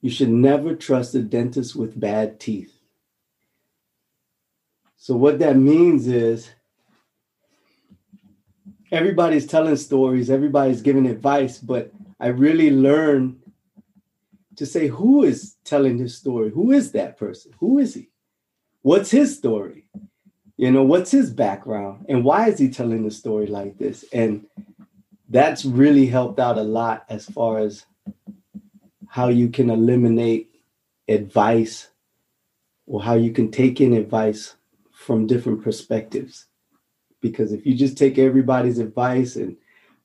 you should never trust a dentist with bad teeth. So, what that means is everybody's telling stories, everybody's giving advice, but I really learned to say who is telling his story? Who is that person? Who is he? What's his story? You know, what's his background? And why is he telling the story like this? And that's really helped out a lot as far as how you can eliminate advice or how you can take in advice from different perspectives. Because if you just take everybody's advice and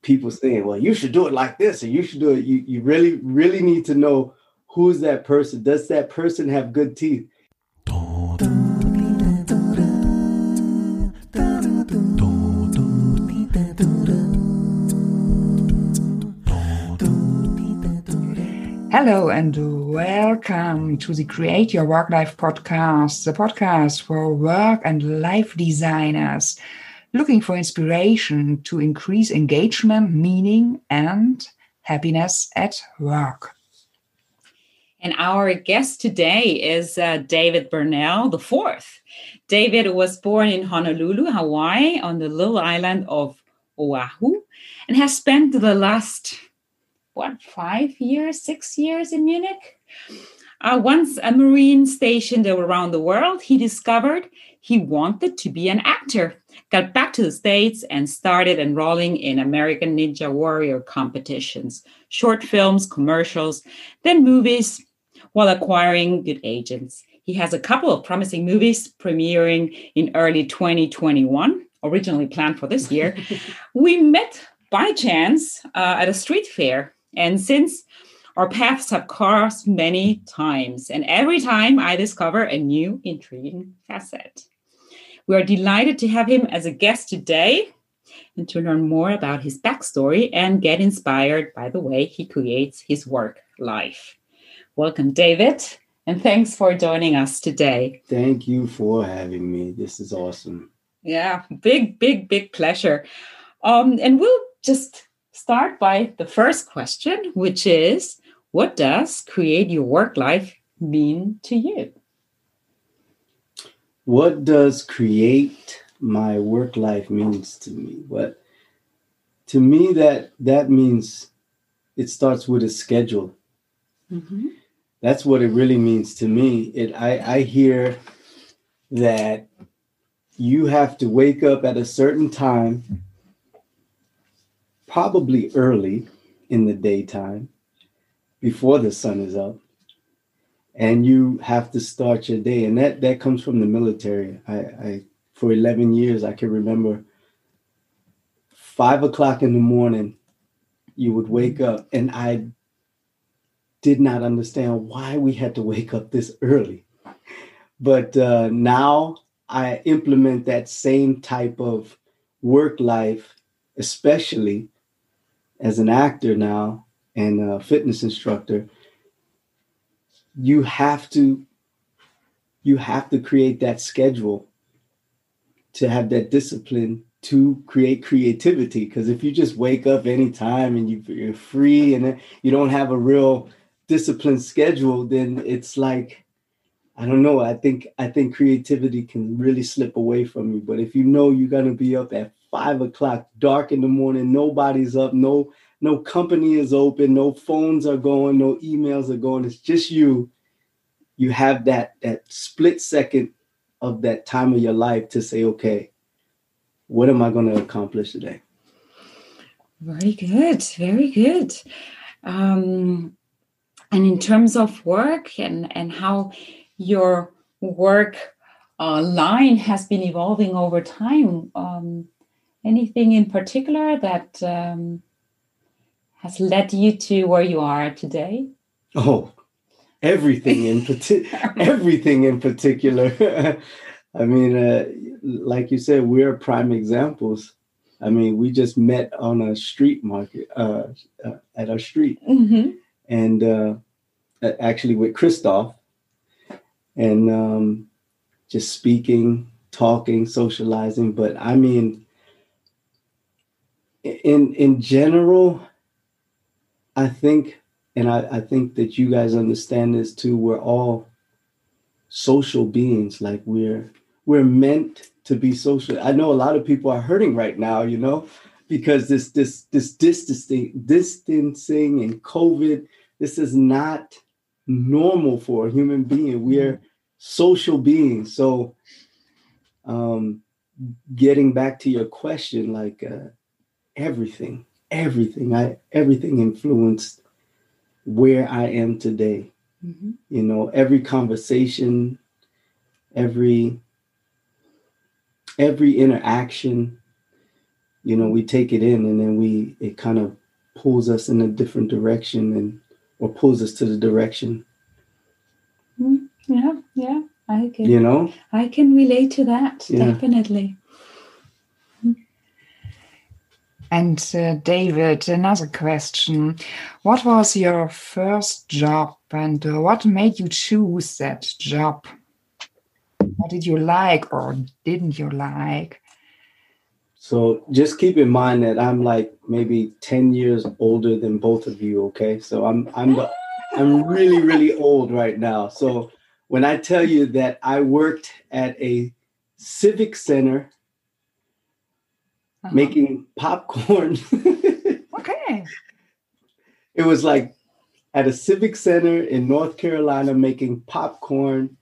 people saying, well, you should do it like this or you should do it, you, you really, really need to know who's that person. Does that person have good teeth? Hello and welcome to the Create Your Work Life podcast, the podcast for work and life designers looking for inspiration to increase engagement, meaning, and happiness at work. And our guest today is uh, David Burnell the fourth. David was born in Honolulu, Hawaii, on the little island of Oahu, and has spent the last what five years, six years in Munich. Uh, once a Marine stationed around the world, he discovered he wanted to be an actor, got back to the States, and started enrolling in American Ninja Warrior competitions, short films, commercials, then movies, while acquiring good agents. He has a couple of promising movies premiering in early 2021, originally planned for this year. we met by chance uh, at a street fair and since our paths have crossed many times, and every time I discover a new intriguing facet. We are delighted to have him as a guest today and to learn more about his backstory and get inspired by the way he creates his work life. Welcome, David, and thanks for joining us today. Thank you for having me. This is awesome. Yeah, big, big, big pleasure. Um, and we'll just start by the first question, which is what does create your work life mean to you? What does create my work life means to me? What to me that that means it starts with a schedule. Mm-hmm. That's what it really means to me. It I, I hear that you have to wake up at a certain time probably early in the daytime before the sun is up and you have to start your day. And that that comes from the military. I, I for 11 years i can remember five o'clock in the morning you would wake up and i did not understand why we had to wake up this early. But uh, now i implement that same type of work life especially as an actor now and a fitness instructor, you have to you have to create that schedule to have that discipline to create creativity. Because if you just wake up anytime and you, are free and you don't have a real disciplined schedule then it's like i don't know. I think i think creativity can really slip away from you. But if you know you're going to be up at five o'clock, dark in the morning, nobody's up, no, no company is open, no phones are going, no emails are going. It's just you. You have that that split second of that time of your life to say, okay, what am I going to accomplish today? Very good, very good. Um, and in terms of work and and how your work uh, line has been evolving over time, um, anything in particular that um, has led you to where you are today? Oh, everything in particular. everything in particular. I mean, uh, like you said, we're prime examples. I mean, we just met on a street market uh, uh, at our street, mm-hmm. and uh, actually with Christoph, and um, just speaking, talking, socializing. But I mean, in in general, I think and I, I think that you guys understand this too. We're all social beings. Like we're we're meant to be social. I know a lot of people are hurting right now, you know, because this this this distancing distancing and COVID, this is not normal for a human being. We are social beings. So um getting back to your question, like uh everything, everything, I everything influenced where I am today. Mm-hmm. You know, every conversation, every every interaction, you know, we take it in and then we it kind of pulls us in a different direction and or pulls us to the direction. Mm, yeah, yeah. I can you know I can relate to that, yeah. definitely. And uh, David, another question. What was your first job and uh, what made you choose that job? What did you like or didn't you like? So just keep in mind that I'm like maybe 10 years older than both of you, okay? So I'm I'm the, I'm really really old right now. So when I tell you that I worked at a civic center uh-huh. making popcorn. okay. It was like at a civic center in North Carolina making popcorn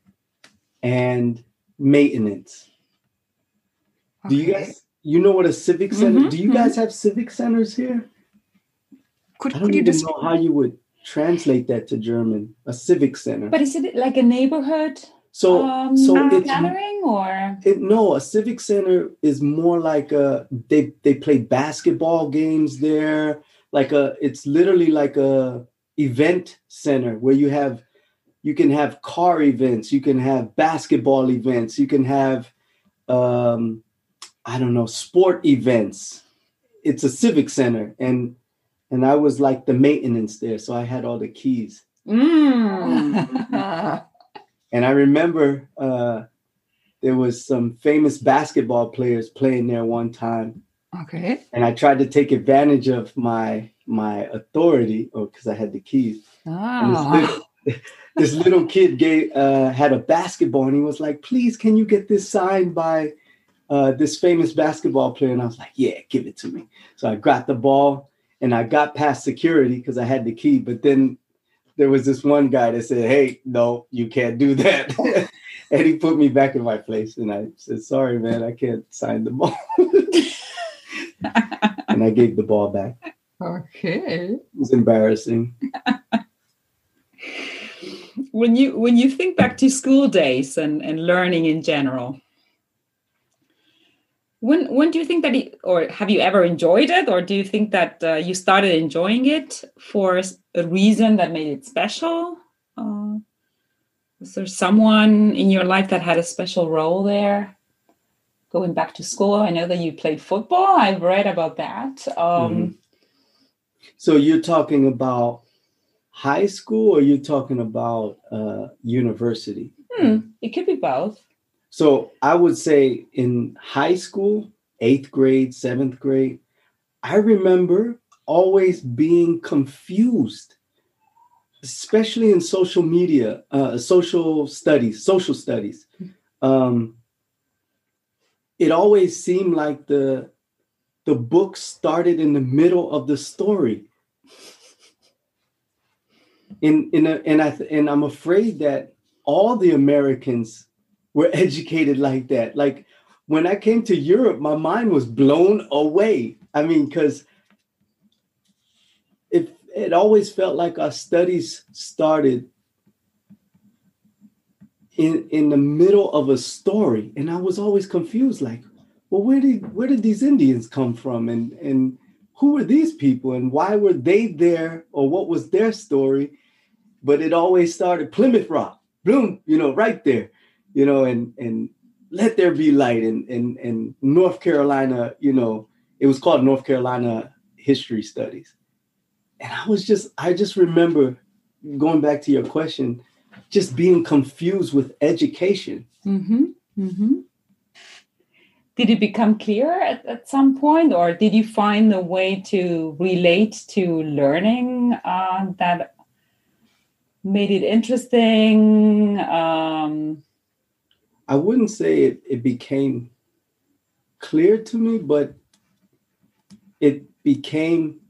and maintenance. Okay. Do you guys you know what a civic center? Mm-hmm, do you mm-hmm. guys have civic centers here? Could, I don't could even know how you would translate that to German. A civic center. But is it like a neighborhood? So, um, so it's gathering or it, no, a civic center is more like a they they play basketball games there. Like a, it's literally like a event center where you have you can have car events, you can have basketball events, you can have um, I don't know sport events. It's a civic center, and and I was like the maintenance there, so I had all the keys. Mm. And I remember uh, there was some famous basketball players playing there one time. Okay. And I tried to take advantage of my my authority, or oh, because I had the keys. Oh. This little, this little, kid gave uh, had a basketball, and he was like, "Please, can you get this signed by uh, this famous basketball player?" And I was like, "Yeah, give it to me." So I got the ball, and I got past security because I had the key. But then there was this one guy that said, "Hey, no, you can't do that," and he put me back in my place. And I said, "Sorry, man, I can't sign the ball." and I gave the ball back. Okay, it was embarrassing. when you when you think back to school days and and learning in general when when do you think that it, or have you ever enjoyed it? Or do you think that uh, you started enjoying it for a reason that made it special? Uh, was there someone in your life that had a special role there? Going back to school i know that you played football. I've read about that. Um, mm-hmm. so you're talking about high school or you're talking about uh, university? Hmm, it could be both so I would say in high school, eighth grade, seventh grade, I remember always being confused, especially in social media, uh, social studies, social studies. Um, it always seemed like the the book started in the middle of the story. In in a, and I and I'm afraid that all the Americans were educated like that. Like when I came to Europe, my mind was blown away. I mean, because it it always felt like our studies started in in the middle of a story, and I was always confused. Like, well, where did where did these Indians come from, and and who were these people, and why were they there, or what was their story? But it always started Plymouth Rock, boom, you know, right there you know, and and let there be light And and in North Carolina, you know, it was called North Carolina History Studies. And I was just I just remember going back to your question, just being confused with education. Mm-hmm. Mm-hmm. Did it become clear at, at some point, or did you find a way to relate to learning uh, that made it interesting? Um, I wouldn't say it, it became clear to me, but it became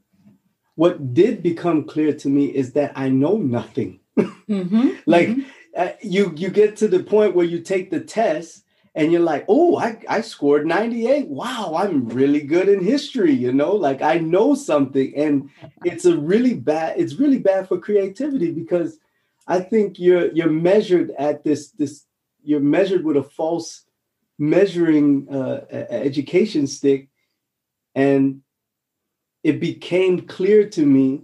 what did become clear to me is that I know nothing. mm-hmm, like mm-hmm. uh, you you get to the point where you take the test and you're like, oh, I, I scored 98. Wow, I'm really good in history, you know, like I know something. And it's a really bad, it's really bad for creativity because I think you're you're measured at this, this you're measured with a false measuring uh, education stick. And it became clear to me,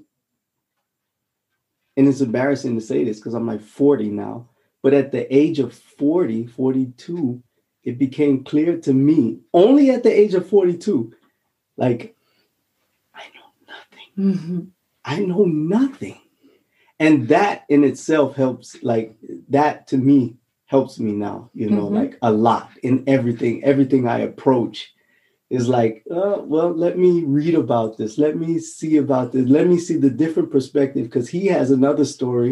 and it's embarrassing to say this because I'm like 40 now, but at the age of 40, 42, it became clear to me only at the age of 42 like i know nothing mm-hmm. i know nothing and that in itself helps like that to me helps me now you know Mhm. like a lot in everything everything i approach is like uh, well let me read about this let me see about this let me see the different perspective because he has another story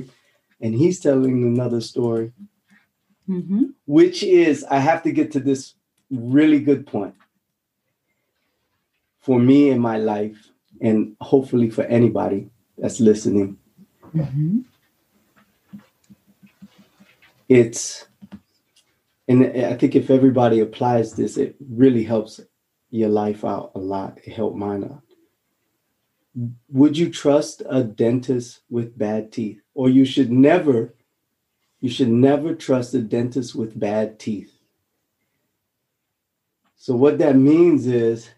and he's telling another story Mm-hmm. which is I have to get to this really good point for me in my life, and hopefully for anybody that's listening. Mhm. It's, and I think if everybody applies this, it really helps your life out a lot. It helped mine out. Would you trust a dentist with bad teeth? Or you should never, you should never trust a dentist with bad teeth. So what that means is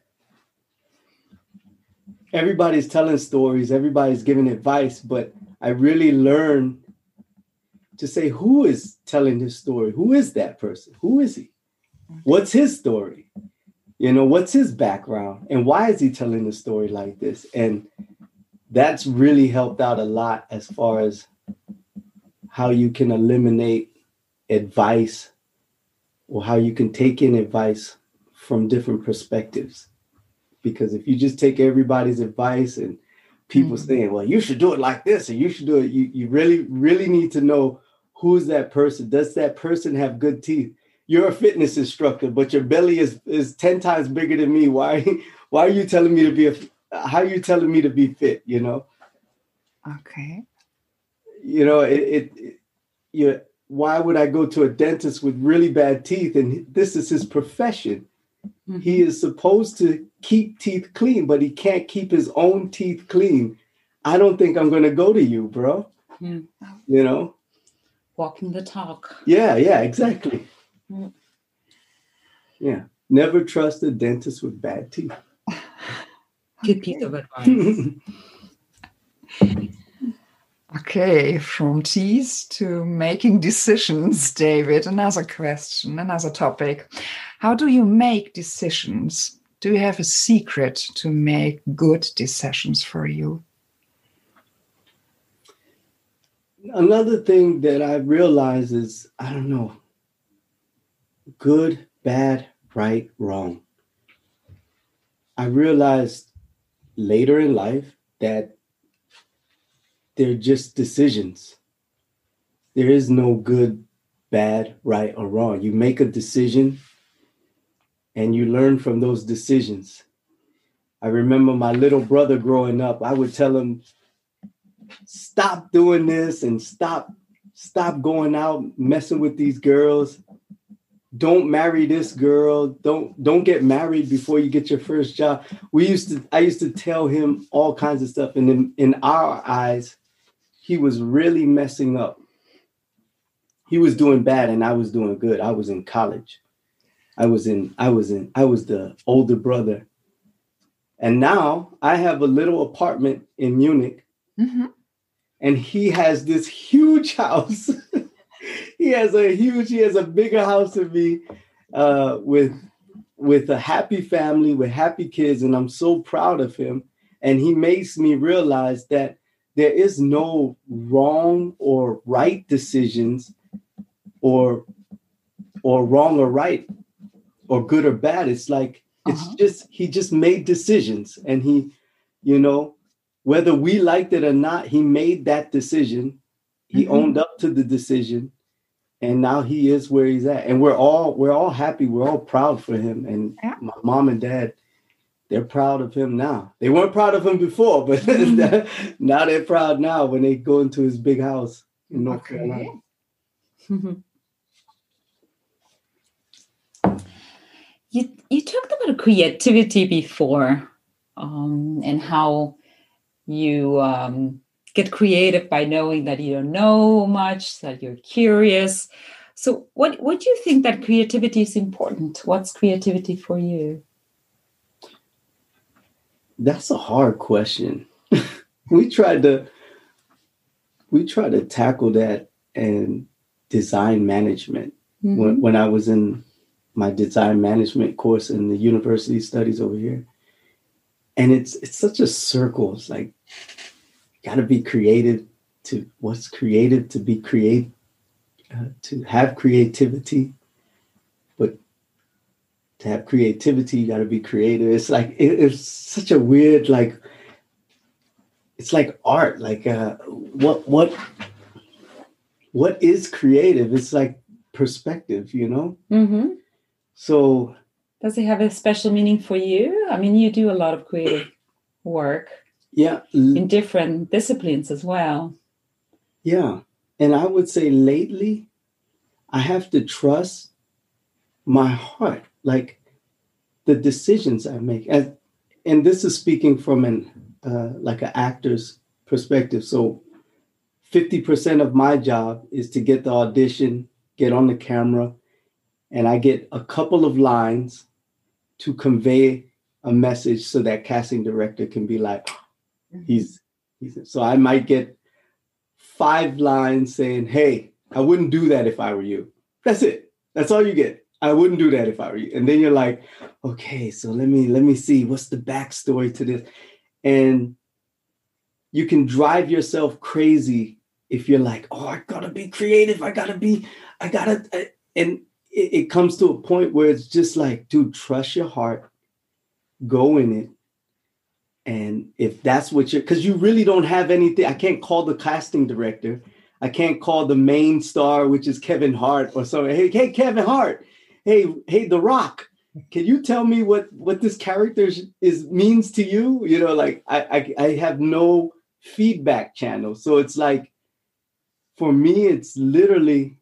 everybody's telling stories, everybody's giving advice, but I really learned to say who is telling this story? Who is that person? Who is he? What's his story? You know, what's his background? And why is he telling the story like this? And that's really helped out a lot as far as how you can eliminate advice or how you can take in advice from different perspectives. Because if you just take everybody's advice and people Mhm. saying, well, you should do it like this, and you should do it, you, you really, really need to know who's that person. Does that person have good teeth? You're a fitness instructor, but your belly is, is 10 times bigger than me. Why, why are you telling me to be a how are you telling me to be fit? You know? Okay. you know it, it, it you why would i go to a dentist with really bad teeth and this is his profession Mm-hmm. he is supposed to keep teeth clean but he can't keep his own teeth clean i don't think i'm going to go to you bro Yeah. you know Walking the talk. yeah yeah exactly Mm. yeah never trust a dentist with bad teeth Good piece of advice. Okay, from teeth to making decisions, David. Another question, another topic. How do you make decisions? Do you have a secret to make good decisions for you? Another thing that I realize is I don't know, good, bad, right, wrong. I realized later in life that they're just decisions. There is no good, bad, right, or wrong. You make a decision and you learn from those decisions. I remember my little brother growing up, I would tell him, stop doing this and stop stop going out messing with these girls. Don't marry this girl. Don't don't get married before you get your first job. We used to i used to tell him all kinds of stuff and in, in our eyes he was really messing up. He was doing bad and i was doing good. I was in college. I was in i was in i was the older brother. And now i have a little apartment in munich. Mhm. And he has this huge house. he has a huge, he has a bigger house than me, uh, with with a happy family, with happy kids, and I'm so proud of him. And he makes me realize that there is no wrong or right decisions, or or wrong or right, or good or bad. It's like it's Uh-huh. just he just made decisions, and he, you know, whether we liked it or not, he made that decision he Mhm. owned up to the decision and now he is where he's at and we're all we're all happy we're all proud for him and Yeah. my mom and dad they're proud of him now they weren't proud of him before but Mhm. now they're proud now when they go into his big house in north Okay. carolina you you talked about creativity before, um, and how you um, get creative by knowing that you don't know much, that you're curious. So, what what do you think that creativity is important? What's creativity for you? That's a hard question. we tried to we tried to tackle that in design management when, when I was in my design management course in the university studies over here. And it's it's such a circle. It's like got to be creative to what's creative to be create uh, to have creativity, but to have creativity, you got to be creative. It's like it, it's such a weird like. It's like art. Like uh, what what what is creative? It's like perspective, you know. Mm-hmm. So Does it have a special meaning for you? I mean, you do a lot of creative work yeah, in different disciplines as well. yeah, and I would say lately, I have to trust my heart, like the decisions I make, and and this is speaking from an uh, like an actor's perspective. So, fifty percent of my job is to get the audition, get on the camera, and I get a couple of lines to convey a message so that casting director can be like, ah, mm-hmm. he's he's so I might get five lines saying, Hey, I wouldn't do that if I were you. That's it. That's all you get. I wouldn't do that if I were you. And then you're like, okay, so let me let me see what's the backstory to this. And you can drive yourself crazy if you're like, oh, I gotta be creative. I gotta be, I gotta, I- and it, it comes to a point where it's just like, dude, trust your heart, go in it. And if that's what you're, because you really don't have anything, I can't call the casting director. I can't call the main star, which is Kevin Hart or something. Hey, hey, Kevin Hart. Hey, hey, The Rock. Can you tell me what what this character is, is means to you? You know, like I, I I have no feedback channel, so it's like for me, it's literally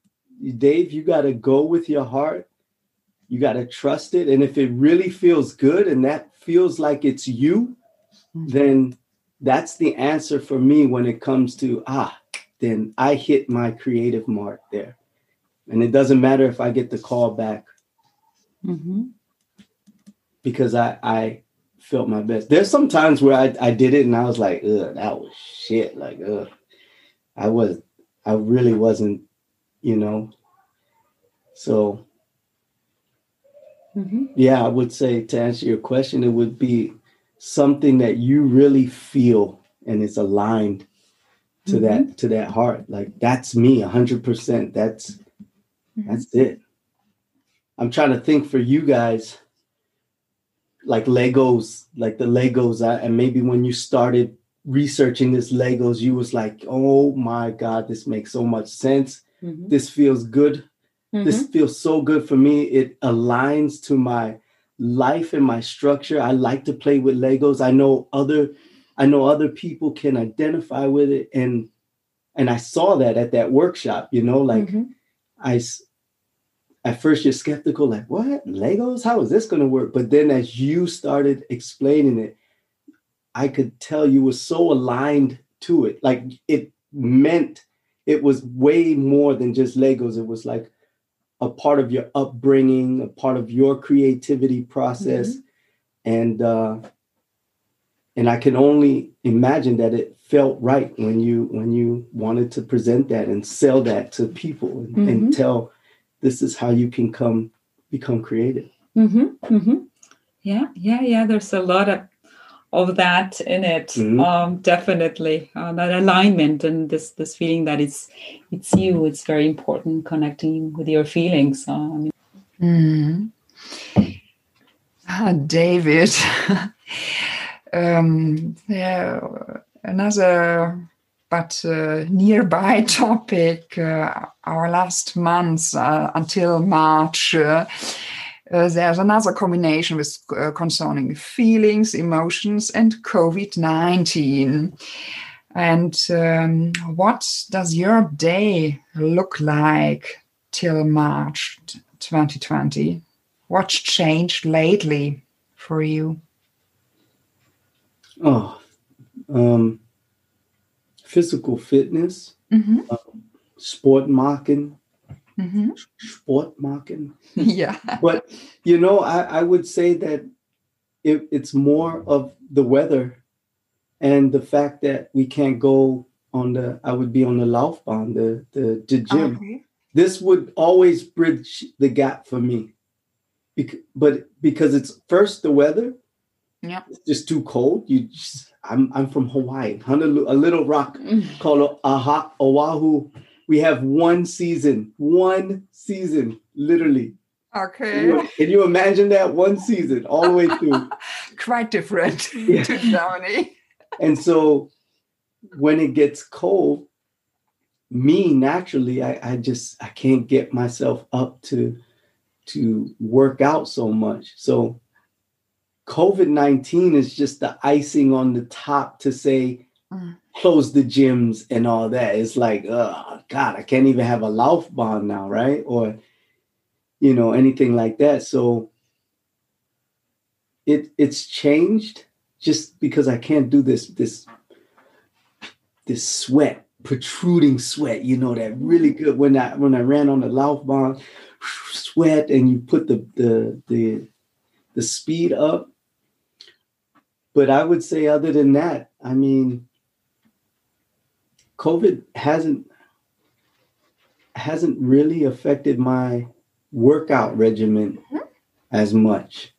Dave. You got to go with your heart. You got to trust it, and if it really feels good and that feels like it's you, then that's the answer for me when it comes to ah then i hit my creative mark there and it doesn't matter if i get the call back Mm-hmm. because i i felt my best there's some times where i, I did it and i was like Ugh, that was shit like ugh. i was i really wasn't you know? So Mm-hmm. yeah i would say to answer your question it would be something that you really feel and it's aligned to that to that heart. Like that's me 100% that's that's it. I'm trying to think for you guys like legos like the legos. I, and maybe when you started researching this legos you was like oh my god this makes so much sense Mm-hmm. this feels good this feels so good for me it aligns to my life and my structure i like to play with legos i know other i know other people can identify with it and and i saw that at that workshop you know like Mhm. I at first you're skeptical, like, what? Legos? How is this going to work? But then as you started explaining it, I could tell you were so aligned to it. Like it meant it was way more than just Legos. It was like a part of your upbringing, a part of your creativity process. And uh and I can only imagine that it felt right when you when you wanted to present that and sell that to people and, and Mhm. tell this is how you can come become creative. Mm-hmm. Mm-hmm. Yeah, yeah, yeah. There's a lot of of that in it. Mhm. Um, definitely uh, that alignment and this this feeling that it's it's you. It's very important connecting with your feelings. Uh, I mean, Mhm. Ah, David. um, yeah, another but uh, nearby topic, uh, our last month uh, until March, uh, uh, there's another combination with uh, concerning feelings, emotions, and COVID 19. And um, what does your day look like till March 2020? What's changed lately for you? Oh, um, physical fitness, hmm sport marking, hmm sport marking. yeah. But you know, I, I would say that it, it's more of the weather and the fact that we can't go on the. I would be on the Laufbahn, the the, the gym. Okay. This would always bridge the gap for me. Bec- but because it's first the weather, Yeah. it's just too cold. You, just, I'm I'm from Hawaii, Honolulu, a little rock called Aha, Oahu. We have one season, one season, literally. Okay. you, can you imagine that one season all the way through? Quite different Yeah. to Germany. And so when it gets cold, me naturally, I, I just I can't get myself up to to work out so much. So COVID 19 is just the icing on the top to say Mm. Close the gyms and all that. It's like, oh God, I can't even have a Laufbahn now, right? Or you know, anything like that. So it it's changed just because I can't do this this this sweat, protruding sweat, you know, that really good when I when I ran on the Laufbahn, sweat and you put the the the the speed up. But I would say other than that, I mean COVID hasn't hasn't really affected my workout regimen as much.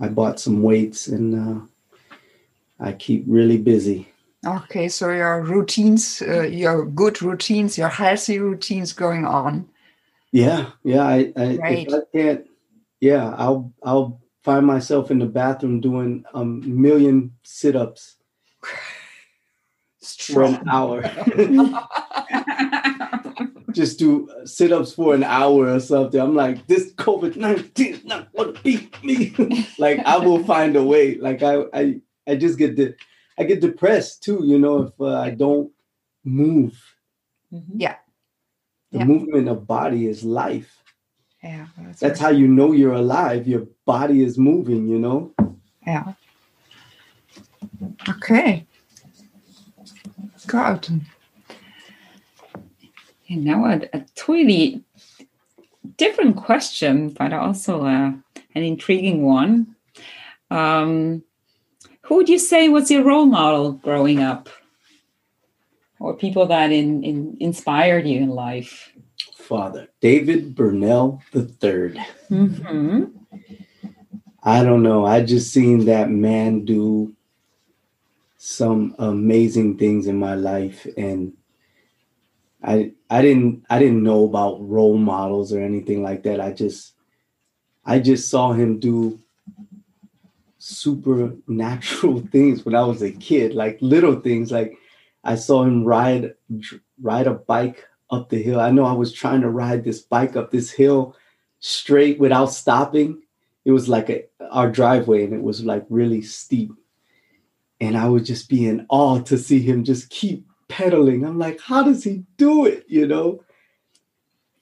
I bought some weights and uh, I keep really busy. Okay, so your routines, uh, your good routines, your healthy routines going on. Yeah, yeah. I, I Right. if I can't, yeah, I'll I'll find myself in the bathroom doing a million sit-ups for an Strong. hour. Just do sit-ups for an hour or something. I'm like, this COVID nineteen is not gonna beat me. like I will find a way. Like I I I just get the I get depressed too. You know, if uh, I don't move. Yeah. The Yeah. movement of body is life. Yeah, that's, That's how you know you're alive. Your body is moving. You know. Yeah. Okay. Good. And now a, a totally different question, but also uh, an intriguing one. Um, who would you say was your role model growing up? Or people that in, in, inspired you in life? Father David Burnell III. hmm I don't know. I just seen that man do some amazing things in my life and I I didn't I didn't know about role models or anything like that. I just I just saw him do supernatural things when I was a kid, like little things like I saw him ride ride a bike up the hill. I know I was trying to ride this bike up this hill straight without stopping it was like a, our driveway and it was like really steep and i would just be in awe to see him just keep pedaling. I'm like how does he do it? You know?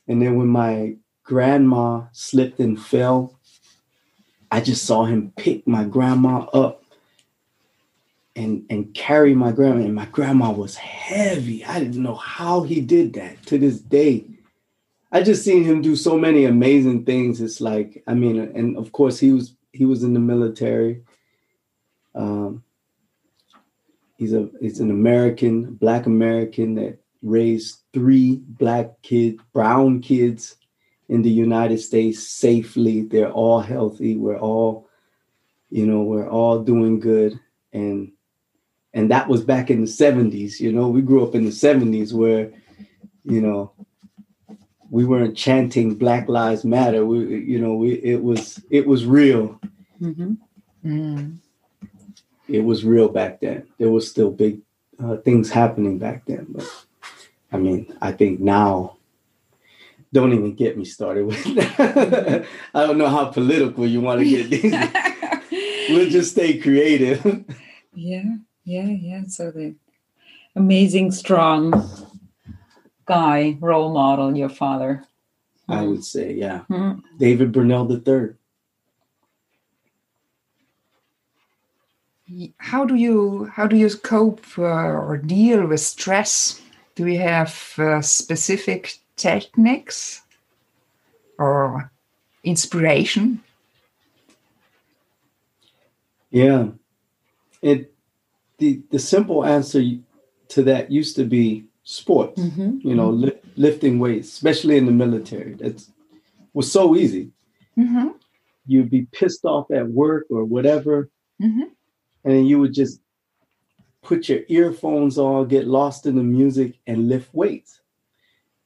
And then when my grandma slipped and fell i just saw him pick my grandma up and and carry my grandma. And my grandma was heavy. I didn't know how he did that to this day. I just seen him do so many amazing things. It's like, I mean, and of course he was he was in the military. Um, he's a he's an American, black American that raised three black kid, brown kids in the United States safely. They're all healthy. We're all, you know, we're all doing good. And and that was back in the 70s. You know, we grew up in the 70s where, you know, we weren't chanting Black Lives Matter. We, you know, we it was it was real. hmm Mm. It was real back then. There was still big uh, things happening back then. But I mean, I think now, don't even get me started with that. I don't know how political you want to get these. we'll just stay creative. yeah, yeah, yeah. So the amazing, strong guy, role model, your father. I would say, yeah. Mhm. David Burnell III. How do you how do you cope uh, or deal with stress? Do you have uh, specific techniques or inspiration? Yeah. It the the simple answer to that used to be sports. Mhm. You know, li- lifting weights, especially in the military. That was so easy. hmm You'd be pissed off at work or whatever, hmm and then you would just put your earphones on, get lost in the music, and lift weights.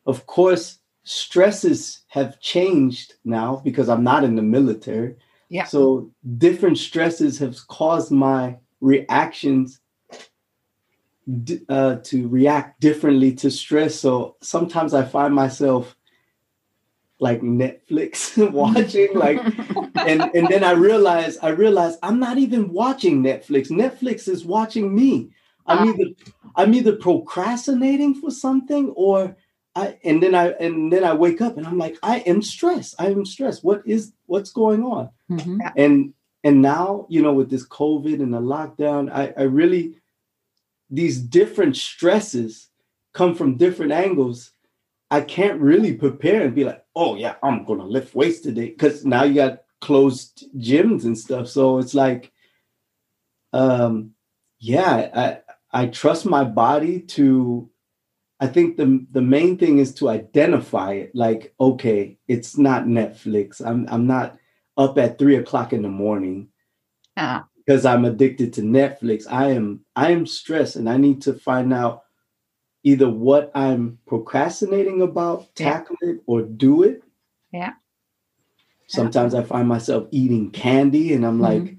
Of course, stresses have changed now because I'm not in the military. Yeah. So different stresses have caused my reactions uh, to react differently to stress. So sometimes I find myself like Netflix watching, like and and then I realize I realize I'm not even watching Netflix. Netflix is watching me. I'm Ah. either I'm either procrastinating for something or I and then I and then I wake up and I'm like I am stressed. I am stressed. What is what's going on? Mhm. And and now you know with this COVID and the lockdown, I I really these different stresses come from different angles. I can't really prepare and be like, oh yeah, I'm gonna lift weights today because now you got closed gyms and stuff. So it's like, um, yeah, I I trust my body to. I think the the main thing is to identify it. Like, okay, it's not Netflix. I'm I'm not up at three o'clock in the morning Ah, because I'm addicted to Netflix. I am I am stressed and I need to find out either what I'm procrastinating about, Yeah. tackle it or do it. Yeah. Sometimes I find myself eating candy and I'm like,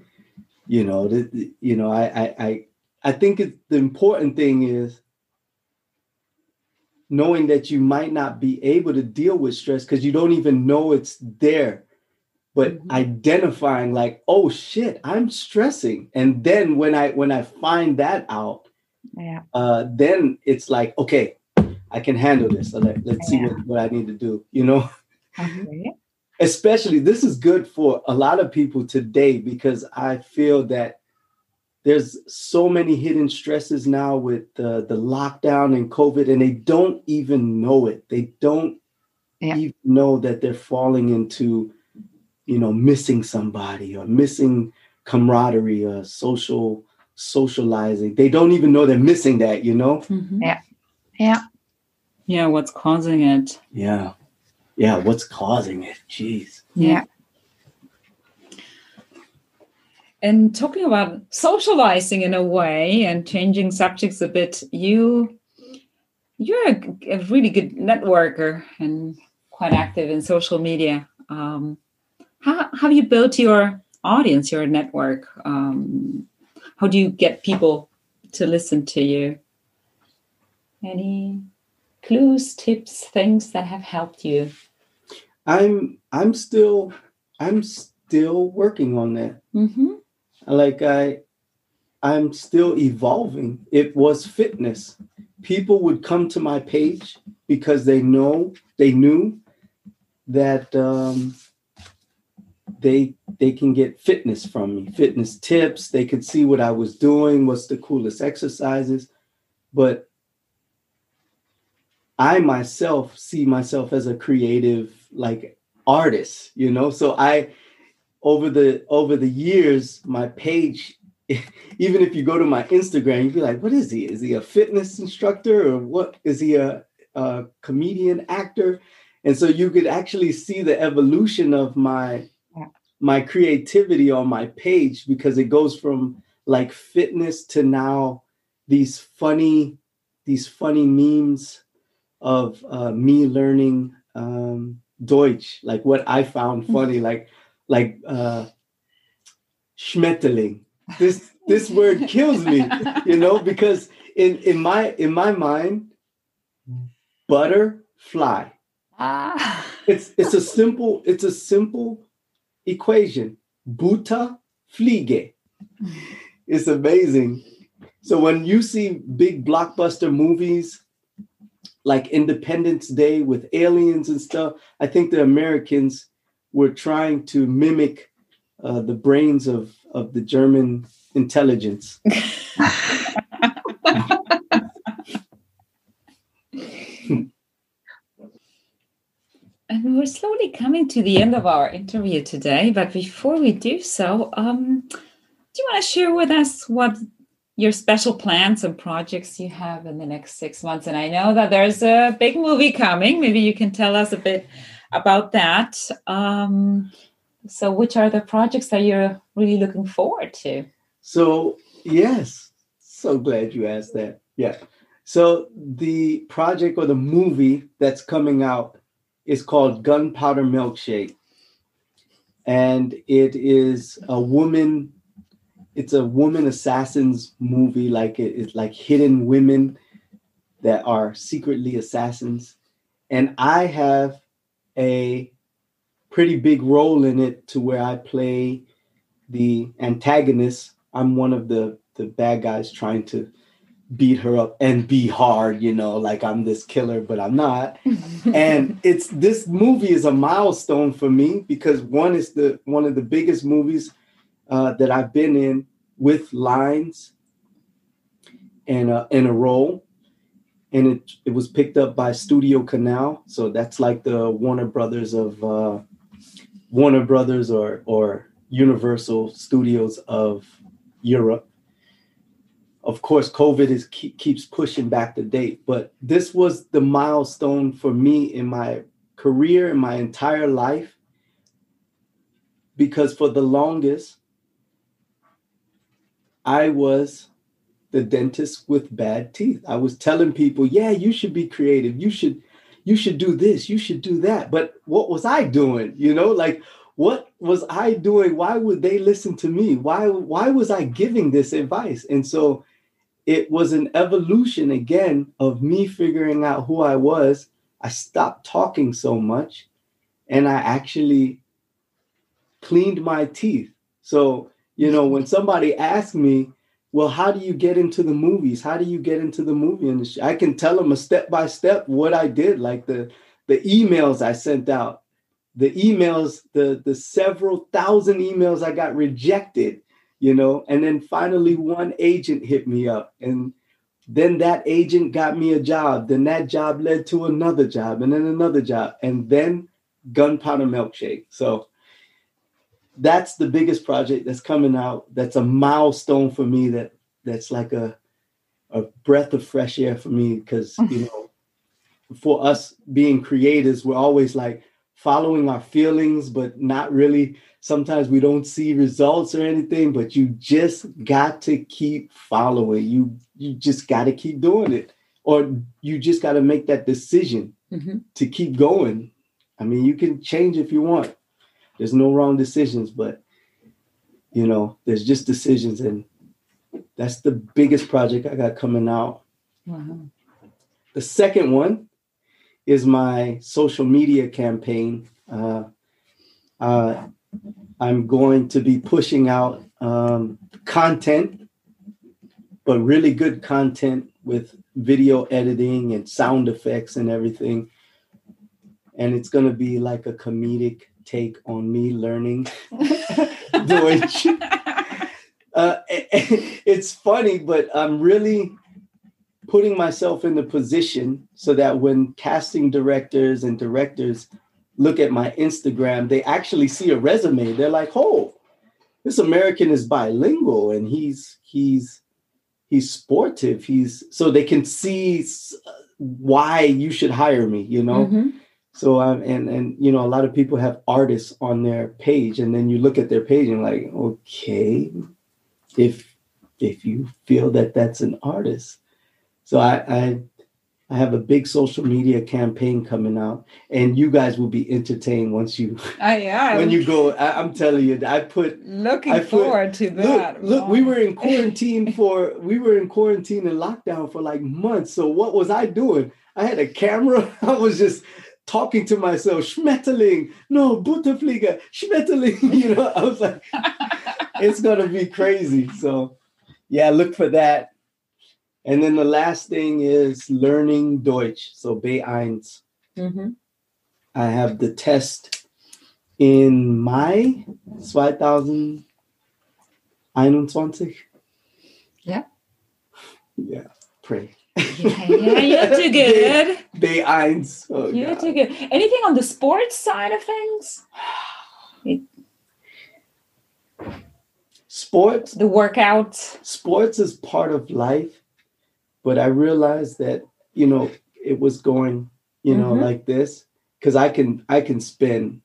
you know, th- th- you know, I I I, I think it, the important thing is knowing that you might not be able to deal with stress because you don't even know it's there but Mhm. identifying like oh shit i'm stressing and then when i when i find that out yeah. uh then it's like okay i can handle this so let, let's see Yeah. what, what i need to do you know Okay. especially this is good for a lot of people today because i feel that there's so many hidden stresses now with the, the lockdown and covid and they don't even know it they don't Yeah. even know that they're falling into you know missing somebody or missing camaraderie or social socializing they don't even know they're missing that you know Mhm. Yeah. Yeah. Yeah, what's causing it? yeah yeah what's causing it jeez Yeah. And talking about socializing in a way and changing subjects a bit, you you're a, a really good networker and quite active in social media. Um, how have you built your audience, your network? Um, how do you get people to listen to you? Any clues, tips, things that have helped you? i'm i'm still i'm still working on that Mm-hmm. like i i'm still evolving it was fitness people would come to my page because they know they knew that um, they they can get fitness from me fitness tips. They could see what i was doing what's the coolest exercises. But i myself see myself as a creative like artist you know? So i over the over the years my page even if you go to my instagram you'd be like what is he? Is he a fitness instructor or what? Is he a, a comedian actor? And so you could actually see the evolution of my. My creativity on my page because it goes from like fitness to now these funny these funny memes of uh, me learning um, Deutsch, like what I found funny, like like uh, Schmetterling. This this word kills me, you know, because in in my in my mind, butterfly. Ah. It's it's a simple it's a simple equation. Buta fliege. It's amazing. So when you see big blockbuster movies like Independence Day with aliens and stuff, I think the Americans were trying to mimic uh, the brains of of the German intelligence. And we're slowly coming to the end of our interview today. But before we do so, um, do you want to share with us what your special plans and projects you have in the next six months? And I know that there's a big movie coming. Maybe you can tell us a bit about that. Um, so, which are the projects that you're really looking forward to? So, yes, so glad you asked that. Yeah. So, the project or the movie that's coming out is called Gunpowder Milkshake. And it is a woman, it's a woman assassins movie, like it, it's like hidden women that are secretly assassins. And I have a pretty big role in it to where I play the antagonist. I'm one of the the bad guys trying to beat her up and be hard, you know, like I'm this killer, but I'm not. and it's this movie is a milestone for me because one is the one of the biggest movies uh, that I've been in with lines and uh, in a role, and it it was picked up by Studio Canal, so that's like the Warner Brothers of uh, Warner Brothers or or Universal Studios of Europe of course covid is keep, keeps pushing back the date but this was the milestone for me in my career in my entire life because for the longest i was the dentist with bad teeth. I was telling people yeah you should be creative. You should you should do this. You should do that. But what was i doing? You know like what was i doing? Why would they listen to me? Why why was i giving this advice? And so it was an evolution again of me figuring out who I was. I stopped talking so much and I actually cleaned my teeth. So, you know, when somebody asks me, well, how do you get into the movies? How do you get into the movie industry? I can tell them a step by step what I did, like the the emails I sent out, the emails, the the several thousand emails I got rejected you know? And then finally one agent hit me up and then that agent got me a job. Then that job led to another job and then another job and then gunpowder milkshake. So that's the biggest project that's coming out. That's a milestone for me that that's like a a breath of fresh air for me because you know for us being creators we're always like following our feelings but not really. Sometimes we don't see results or anything but you just got to keep following. You you just got to keep doing it or you just got to make that decision mm-hmm. to keep going. I mean you can change if you want. There's no wrong decisions but you know there's just decisions and that's the biggest project i got coming out. Wow. the second one is my social media campaign uh, uh, I'm going to be pushing out um, content, but really good content with video editing and sound effects and everything. And it's going to be like a comedic take on me learning Deutsch. Uh, it's funny, but I'm really putting myself in the position so that when casting directors and directors look at my Instagram, they actually see a resume. They're like, "Oh, this American is bilingual and he's he's he's sportive. He's so they can see why you should hire me." You know. Mm-hmm. So um, and and you know a lot of people have artists on their page, and then you look at their page and like, okay, if if you feel that that's an artist, so I, I I have a big social media campaign coming out, and you guys will be entertained once you uh, yeah, when you go. I, am telling you, I put looking I put, forward to that. Look, look, we were in quarantine for we were in quarantine and lockdown for like months. So what was I doing? I had a camera. I was just talking to myself, Schmetterling, no, Butterflieger, Schmetterling. You know, I was like, it's gonna be crazy. So yeah, look for that. And then the last thing is learning Deutsch. So B1. Mm-hmm. I have the test in Mai 2021. Yeah. Yeah, pray. yeah, yeah, you're too good. B1. Oh, you're God. too good. Anything on the sports side of things? sports the workouts sports is part of life but i realized that you know it was going you know mm-hmm. like this because i can i can spend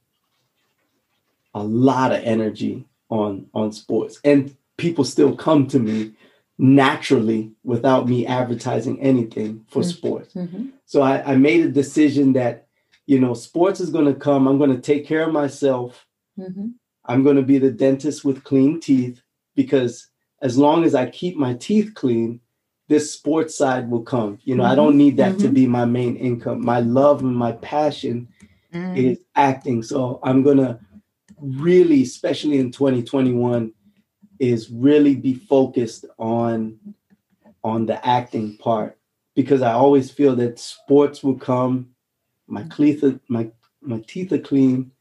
a lot of energy on on sports and people still come to me naturally without me advertising anything for mm-hmm. sports mm-hmm. so I, I made a decision that you know sports is going to come i'm going to take care of myself mm-hmm. I'm going to be the dentist with clean teeth because as long as I keep my teeth clean, this sports side will come. You know, mm-hmm. I don't need that mm-hmm. to be my main income. My love and my passion mm. is acting. So I'm going to really, especially in 2021, is really be focused on on the acting part because I always feel that sports will come. My teeth, my my teeth are clean.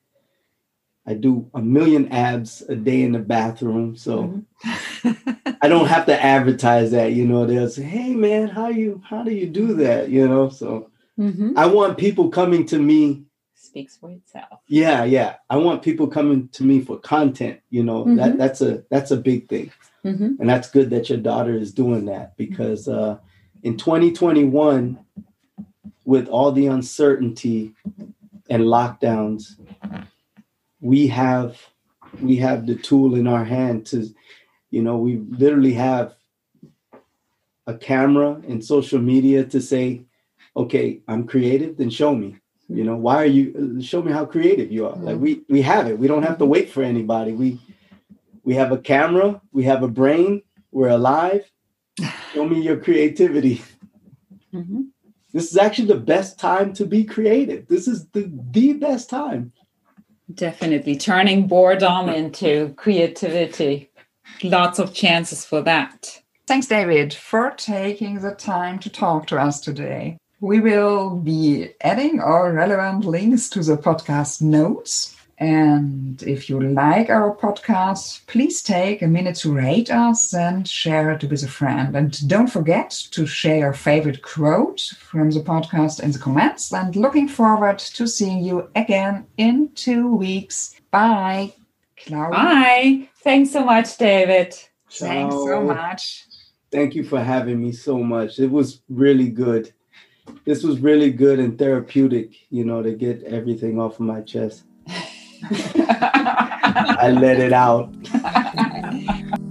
I do a million abs a day in the bathroom, so mm-hmm. I don't have to advertise that. You know, they'll say, "Hey, man, how you how do you do that?" You know, so mm-hmm. I want people coming to me. Speaks for itself. Yeah, yeah. I want people coming to me for content. You know, mm-hmm. that that's a that's a big thing, mm-hmm. and that's good that your daughter is doing that because uh, in 2021, with all the uncertainty and lockdowns we have we have the tool in our hand to you know we literally have a camera and social media to say okay i'm creative then show me. You know why are you show me how creative you are. Like we we have it. We don't have to wait for anybody. We we have a camera. We have a brain. We're alive. Show me your creativity. Mm-hmm. this is actually the best time to be creative. This is the the best time Definitely turning boredom into creativity. Lots of chances for that. Thanks, David, for taking the time to talk to us today. We will be adding all relevant links to the podcast notes and if you like our podcast, please take a minute to rate us and share it with a friend. And don't forget to share your favorite quote from the podcast in the comments. And looking forward to seeing you again in two weeks. Bye. Clara. Bye. Thanks so much, David. Ciao. Thanks so much. Thank you for having me so much. It was really good. This was really good and therapeutic, you know, to get everything off of my chest. I let it out.